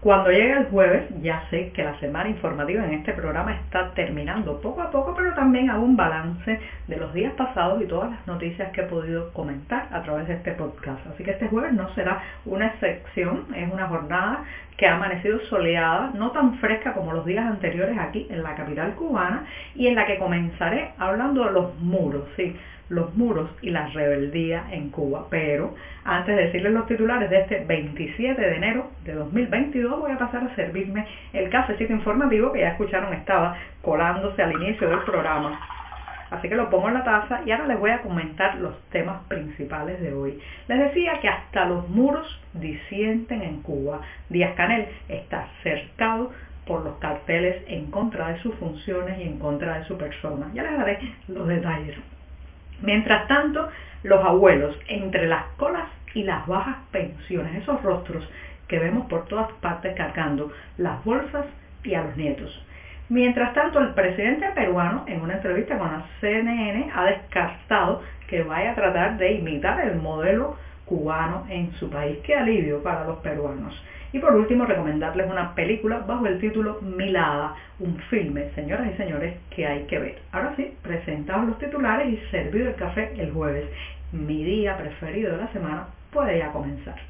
Cuando llega el jueves, ya sé que la semana informativa en este programa está terminando poco a poco, pero también hago un balance de los días pasados y todas las noticias que he podido comentar a través de este podcast. Así que este jueves no será una excepción, es una jornada que ha amanecido soleada, no tan fresca como los días anteriores aquí en la capital cubana y en la que comenzaré hablando de los muros, sí, los muros y la rebeldía en Cuba. Pero antes de decirles los titulares de este 27 de enero de 2022 voy a pasar a servirme el cafecito informativo que ya escucharon estaba colándose al inicio del programa. Así que lo pongo en la taza y ahora les voy a comentar los temas principales de hoy. Les decía que hasta los muros disienten en Cuba. Díaz Canel está cercado por los carteles en contra de sus funciones y en contra de su persona. Ya les daré los detalles. Mientras tanto, los abuelos, entre las colas y las bajas pensiones, esos rostros que vemos por todas partes cargando las bolsas y a los nietos. Mientras tanto, el presidente peruano, en una entrevista con la CNN, ha descartado que vaya a tratar de imitar el modelo cubano en su país. Qué alivio para los peruanos. Y por último, recomendarles una película bajo el título Milada, un filme, señoras y señores, que hay que ver. Ahora sí, presentados los titulares y servido el café el jueves. Mi día preferido de la semana puede ya comenzar.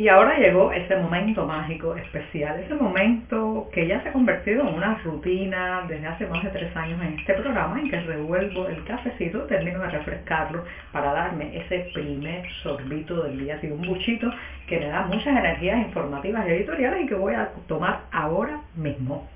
Y ahora llegó ese momento mágico, especial, ese momento que ya se ha convertido en una rutina desde hace más de tres años en este programa en que revuelvo el cafecito, termino de refrescarlo para darme ese primer sorbito del día, así un buchito que me da muchas energías informativas y editoriales y que voy a tomar ahora mismo.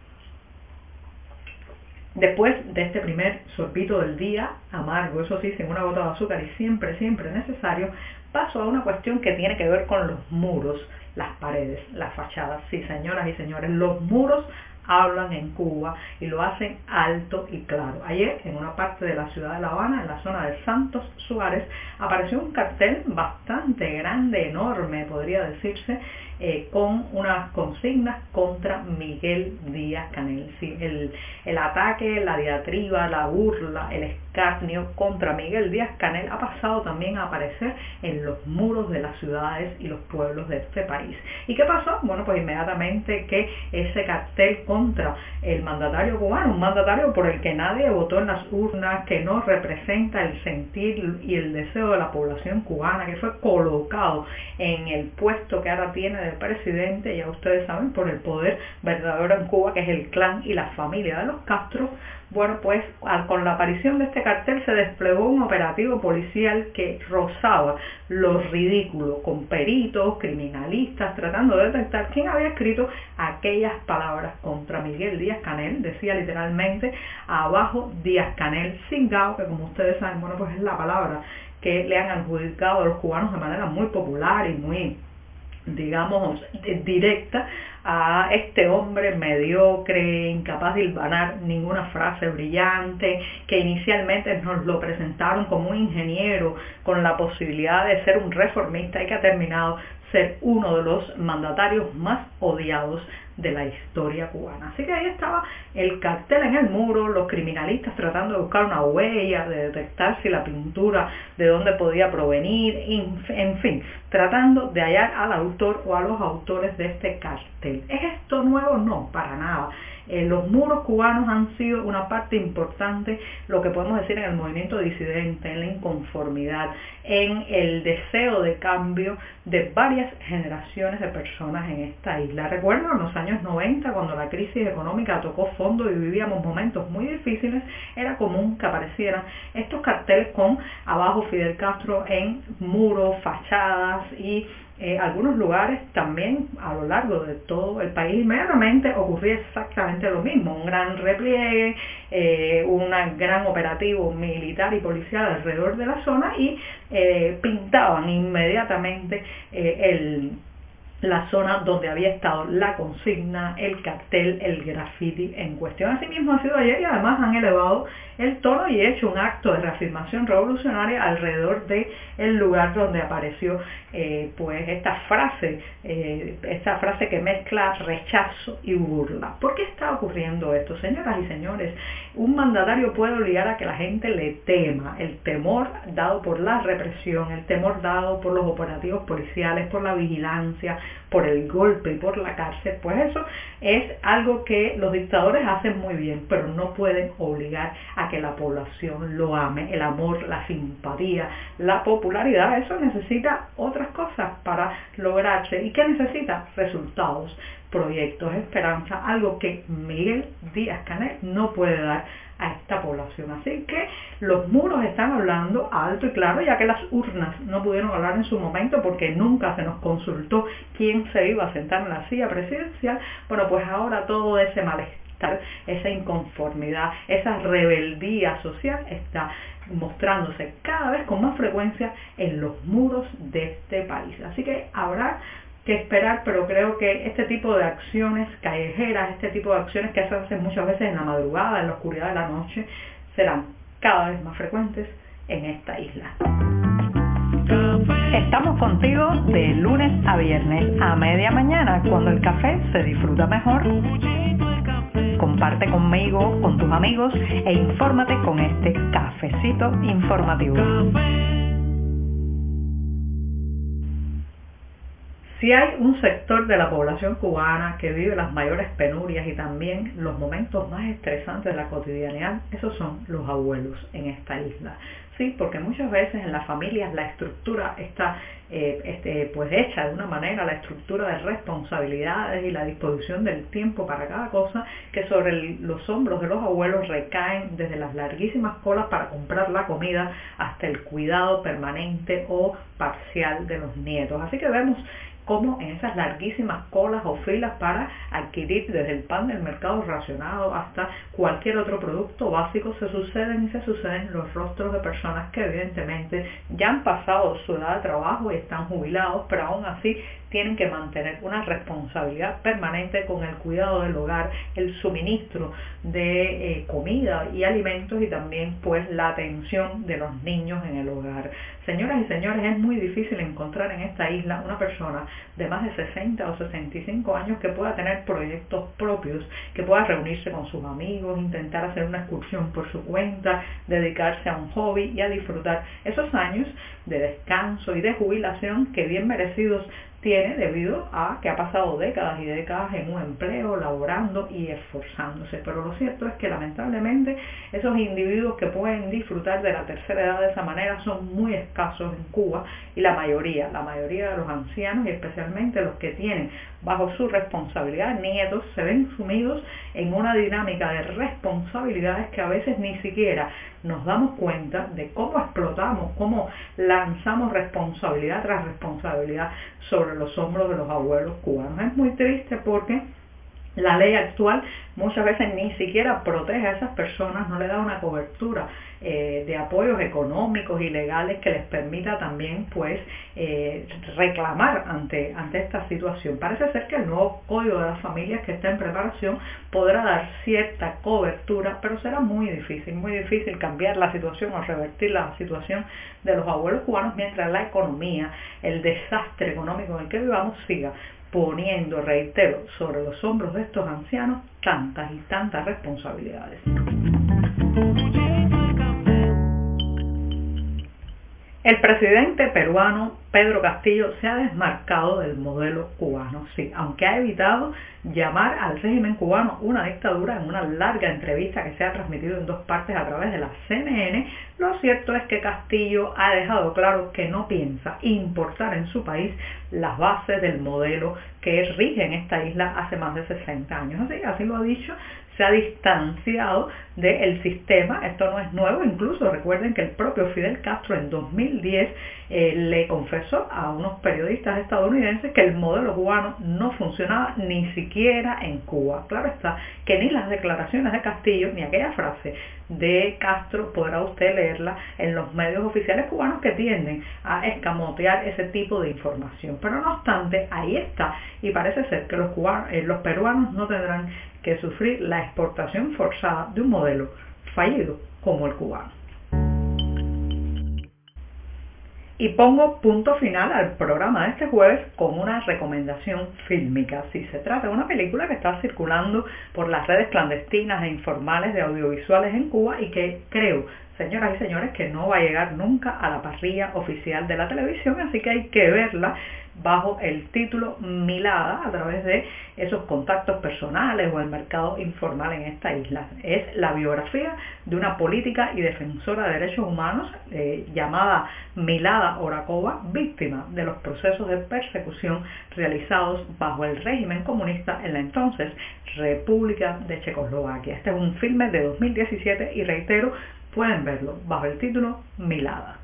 Después de este primer sorbito del día, amargo, eso sí, sin una gota de azúcar y siempre, siempre necesario, paso a una cuestión que tiene que ver con los muros, las paredes, las fachadas. Sí, señoras y señores, los muros hablan en Cuba y lo hacen alto y claro. Ayer, en una parte de la ciudad de La Habana, en la zona de Santos Suárez, apareció un cartel bastante grande, enorme, podría decirse, eh, con unas consignas contra Miguel Díaz Canel. El, el ataque, la diatriba, la burla, el escarnio contra Miguel Díaz Canel ha pasado también a aparecer en los muros de las ciudades y los pueblos de este país. ¿Y qué pasó? Bueno, pues inmediatamente que ese cartel contra el mandatario cubano, un mandatario por el que nadie votó en las urnas, que no representa el sentir y el deseo de la población cubana, que fue colocado en el puesto que ahora tiene del presidente, ya ustedes saben, por el poder verdadero en Cuba, que es el clan y la familia de los Castro, bueno, pues con la aparición de este cartel se desplegó un operativo policial que rozaba lo ridículo, con peritos, criminalistas, tratando de detectar quién había escrito aquellas palabras contra Miguel Díaz Canel, decía literalmente abajo Díaz Canel Singao, que como ustedes saben, bueno, pues es la palabra que le han adjudicado a los cubanos de manera muy popular y muy digamos, directa a este hombre mediocre, incapaz de hilvanar ninguna frase brillante, que inicialmente nos lo presentaron como un ingeniero con la posibilidad de ser un reformista y que ha terminado ser uno de los mandatarios más odiados de la historia cubana. Así que ahí estaba el cartel en el muro, los criminalistas tratando de buscar una huella, de detectar si la pintura de dónde podía provenir, en fin, tratando de hallar al autor o a los autores de este cartel. ¿Es esto nuevo? No, para nada. Eh, los muros cubanos han sido una parte importante, lo que podemos decir en el movimiento disidente, en la inconformidad, en el deseo de cambio de varias generaciones de personas en esta isla. Recuerdo en los años 90, cuando la crisis económica tocó fondo y vivíamos momentos muy difíciles, era común que aparecieran estos carteles con abajo Fidel Castro en muros, fachadas y eh, algunos lugares también a lo largo de todo el país inmediatamente ocurría exactamente lo mismo, un gran repliegue, eh, un gran operativo militar y policial alrededor de la zona y eh, pintaban inmediatamente el la zona donde había estado la consigna, el cartel, el graffiti en cuestión. Asimismo ha sido ayer y además han elevado el tono y hecho un acto de reafirmación revolucionaria alrededor de el lugar donde apareció eh, pues esta frase, eh, esta frase que mezcla rechazo y burla. ¿Por qué está ocurriendo esto, señoras y señores? Un mandatario puede obligar a que la gente le tema, el temor dado por la represión, el temor dado por los operativos policiales, por la vigilancia, por el golpe y por la cárcel, pues eso es algo que los dictadores hacen muy bien, pero no pueden obligar a que la población lo ame. El amor, la simpatía, la popularidad, eso necesita otras cosas para lograrse. ¿Y qué necesita? Resultados, proyectos, esperanza, algo que Miguel Díaz Canel no puede dar a esta población. Así que los muros están hablando alto y claro, ya que las urnas no pudieron hablar en su momento porque nunca se nos consultó quién se iba a sentar en la silla presidencial. Bueno, pues ahora todo ese malestar, esa inconformidad, esa rebeldía social está mostrándose cada vez con más frecuencia en los muros de este país. Así que habrá que esperar, pero creo que este tipo de acciones callejeras, este tipo de acciones que se hacen muchas veces en la madrugada, en la oscuridad de la noche, serán cada vez más frecuentes en esta isla. Estamos contigo de lunes a viernes a media mañana, cuando el café se disfruta mejor. Comparte conmigo, con tus amigos e infórmate con este cafecito informativo. Si hay un sector de la población cubana que vive las mayores penurias y también los momentos más estresantes de la cotidianidad, esos son los abuelos en esta isla. Sí, porque muchas veces en las familias la estructura está eh, este, pues hecha de una manera, la estructura de responsabilidades y la disposición del tiempo para cada cosa, que sobre los hombros de los abuelos recaen desde las larguísimas colas para comprar la comida hasta el cuidado permanente o parcial de los nietos. Así que vemos como en esas larguísimas colas o filas para adquirir desde el pan del mercado racionado hasta cualquier otro producto básico, se suceden y se suceden los rostros de personas que evidentemente ya han pasado su edad de trabajo y están jubilados, pero aún así tienen que mantener una responsabilidad permanente con el cuidado del hogar, el suministro de eh, comida y alimentos y también pues la atención de los niños en el hogar. Señoras y señores, es muy difícil encontrar en esta isla una persona de más de 60 o 65 años que pueda tener proyectos propios, que pueda reunirse con sus amigos, intentar hacer una excursión por su cuenta, dedicarse a un hobby y a disfrutar esos años de descanso y de jubilación que bien merecidos tiene debido a que ha pasado décadas y décadas en un empleo, laborando y esforzándose. Pero lo cierto es que lamentablemente esos individuos que pueden disfrutar de la tercera edad de esa manera son muy escasos en Cuba y la mayoría, la mayoría de los ancianos y especialmente los que tienen bajo su responsabilidad nietos se ven sumidos en una dinámica de responsabilidades que a veces ni siquiera nos damos cuenta de cómo explotamos, cómo lanzamos responsabilidad tras responsabilidad sobre los hombros de los abuelos cubanos. Es muy triste porque La ley actual muchas veces ni siquiera protege a esas personas, no le da una cobertura eh, de apoyos económicos y legales que les permita también pues eh, reclamar ante, ante esta situación. Parece ser que el nuevo código de las familias que está en preparación podrá dar cierta cobertura, pero será muy difícil, muy difícil cambiar la situación o revertir la situación de los abuelos cubanos mientras la economía, el desastre económico en el que vivamos siga poniendo, reitero, sobre los hombros de estos ancianos tantas y tantas responsabilidades. El presidente peruano Pedro Castillo se ha desmarcado del modelo cubano, sí, aunque ha evitado llamar al régimen cubano una dictadura en una larga entrevista que se ha transmitido en dos partes a través de la CNN, lo cierto es que Castillo ha dejado claro que no piensa importar en su país las bases del modelo que rige en esta isla hace más de 60 años. Así, así lo ha dicho se ha distanciado del sistema, esto no es nuevo, incluso recuerden que el propio Fidel Castro en 2010 eh, le confesó a unos periodistas estadounidenses que el modelo cubano no funcionaba ni siquiera en Cuba. Claro está que ni las declaraciones de Castillo ni aquella frase de Castro podrá usted leerla en los medios oficiales cubanos que tienden a escamotear ese tipo de información. Pero no obstante, ahí está y parece ser que los, cubanos, eh, los peruanos no tendrán que sufrir la exportación forzada de un modelo fallido como el cubano. Y pongo punto final al programa de este jueves con una recomendación fílmica. Si se trata de una película que está circulando por las redes clandestinas e informales de audiovisuales en Cuba y que creo señoras y señores, que no va a llegar nunca a la parrilla oficial de la televisión, así que hay que verla bajo el título Milada a través de esos contactos personales o el mercado informal en esta isla. Es la biografía de una política y defensora de derechos humanos eh, llamada Milada Orakova, víctima de los procesos de persecución realizados bajo el régimen comunista en la entonces República de Checoslovaquia. Este es un filme de 2017 y reitero, pueden verlo bajo el título Milada.